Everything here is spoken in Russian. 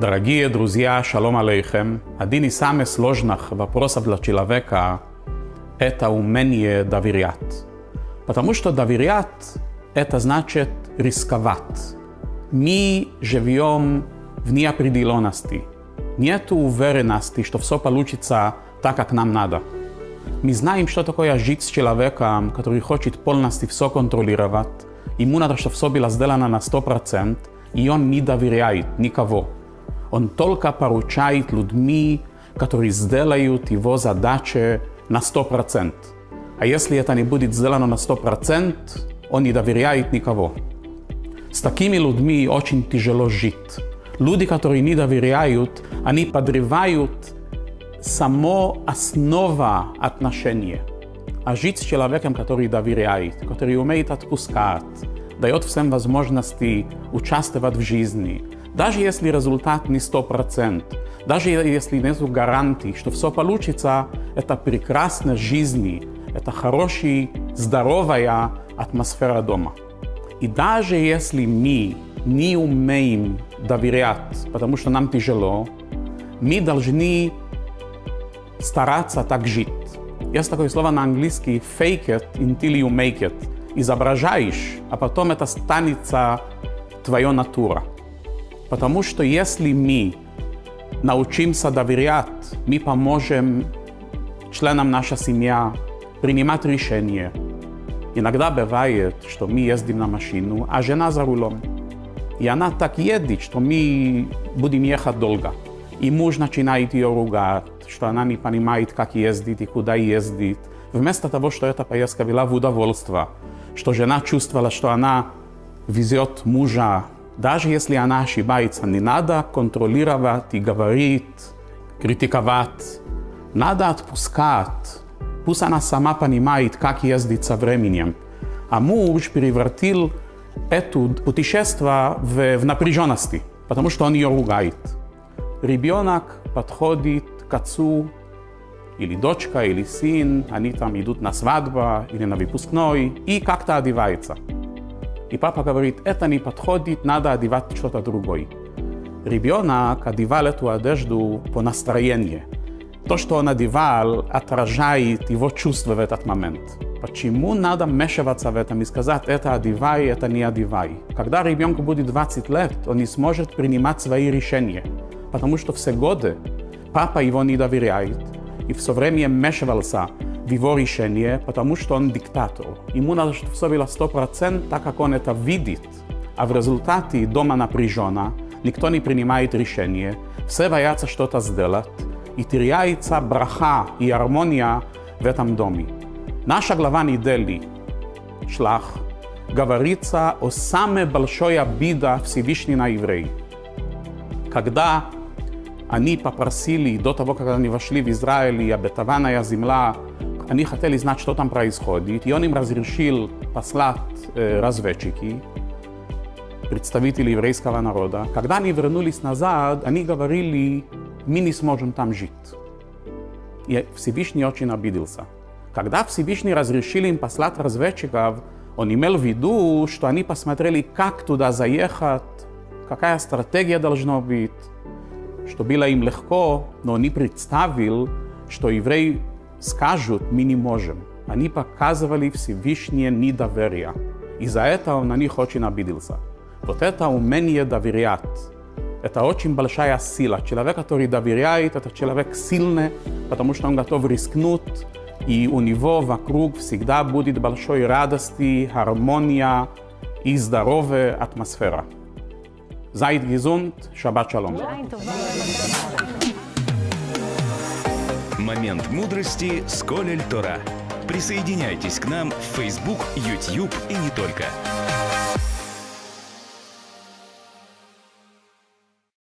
Дорогие друзья, шалом алейхем. Один из самых сложных вопросов для человека – это умение доверять. Потому что доверять – это значит рисковать. Мы живем в неопределенности. Нет уверенности, что все получится так, как нам надо. Мы знаем, что такое жить с человеком, который хочет полностью все контролировать. Ему надо, чтобы все было сделано на 100%, и он не доверяет никого. Он только поручает людьми, которые сделают его задачи на 100%. А если это не будет сделано на 100%, он не доверяет никого. С такими людьми очень тяжело жить. Люди, которые не доверяют, они подрывают само основа отношения. А жить с человеком, который доверяет, который умеет отпускать, дает всем возможности участвовать в жизни, даже если результат не 100%, даже если нет гарантий, что все получится, это прекрасная жизнь, это хорошая, здоровая атмосфера дома. И даже если мы не умеем доверять, потому что нам тяжело, мы должны стараться так жить. Есть такое слово на английский fake it until you make it. Изображаешь, а потом это станется твоя натура. Потому что если мы научимся доверять, мы поможем членам нашей семьи принимать решения. Иногда бывает, что мы ездим на машину, а жена за рулем. И она так едет, что мы будем ехать долго. И муж начинает ее ругать, что она не понимает, как ездить и куда ездит. Вместо того, что эта поездка была в удовольствие, что жена чувствовала, что она везет мужа даже если она ошибается, не надо контролировать и говорить, критиковать. Надо отпускать. Пусть она сама понимает, как ездить со временем. А муж превратил это путешествие в, в напряженности, потому что он ее ругает. Ребенок подходит к отцу, или дочка, или сын, они там идут на свадьбу или на выпускной, и как-то одевается. И папа говорит, это не подходит, надо одевать что-то другое. Ребенок одевал эту одежду по настроению. То, что он одевал, отражает его чувства в этот момент. Почему надо вмешиваться в этом и сказать, это одевай, это не одевай? Когда ребенку будет 20 лет, он не сможет принимать свои решения, потому что все годы папа его не доверяет и все время вмешивался его решение, потому что он диктатор. Ему надо, чтобы все было 100%, так как он это видит. А в результате дома напряжено, никто не принимает решение, все боятся что-то сделать, и теряется браха и гармония в этом доме. Наша глава недели, шлах, говорится о самой большой обиде Всевышней на евреи. Когда они попросили, до того, как они вошли в Израиль, и обетованная земля, они хотели знать, что там происходит, и он им разрешил послать э, разведчики, представители еврейского народа. Когда они вернулись назад, они говорили, мы не сможем там жить. И Всевышний очень обиделся. Когда Всевышний разрешил им послать разведчиков, он имел в виду, что они посмотрели, как туда заехать, какая стратегия должна быть, что было им легко, но он не представил, что евреи скажут, мы не можем. Они показывали Всевышнее недоверие. Из-за этого он на них очень обиделся. Вот это умение доверять, это очень большая сила. Человек, который доверяет, это человек сильный, потому что он готов рискнуть, и у него вокруг всегда будет большой радости, гармония и здоровая атмосфера. Seid gesund, Shabbat Shalom. Момент мудрости с Колель Тора. Присоединяйтесь к нам в Facebook, YouTube и не только.